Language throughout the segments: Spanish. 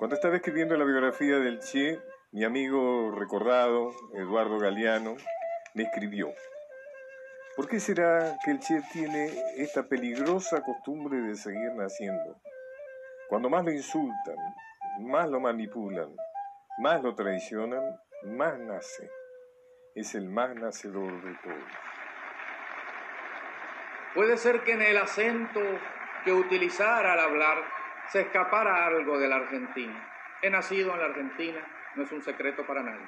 Cuando estaba escribiendo la biografía del Che, mi amigo recordado, Eduardo Galeano, me escribió, ¿por qué será que el Che tiene esta peligrosa costumbre de seguir naciendo? Cuando más lo insultan, más lo manipulan, más lo traicionan, más nace. Es el más nacedor de todos. Puede ser que en el acento que utilizara al hablar se escapara algo de la Argentina. He nacido en la Argentina, no es un secreto para nadie.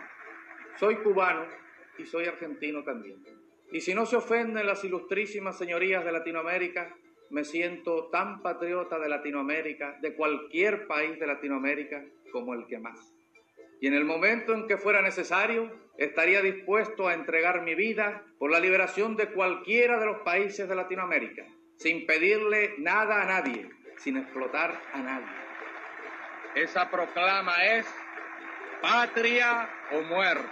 Soy cubano y soy argentino también. Y si no se ofenden las ilustrísimas señorías de Latinoamérica, me siento tan patriota de Latinoamérica, de cualquier país de Latinoamérica, como el que más. Y en el momento en que fuera necesario, estaría dispuesto a entregar mi vida por la liberación de cualquiera de los países de Latinoamérica, sin pedirle nada a nadie, sin explotar a nadie. Esa proclama es patria o muerte.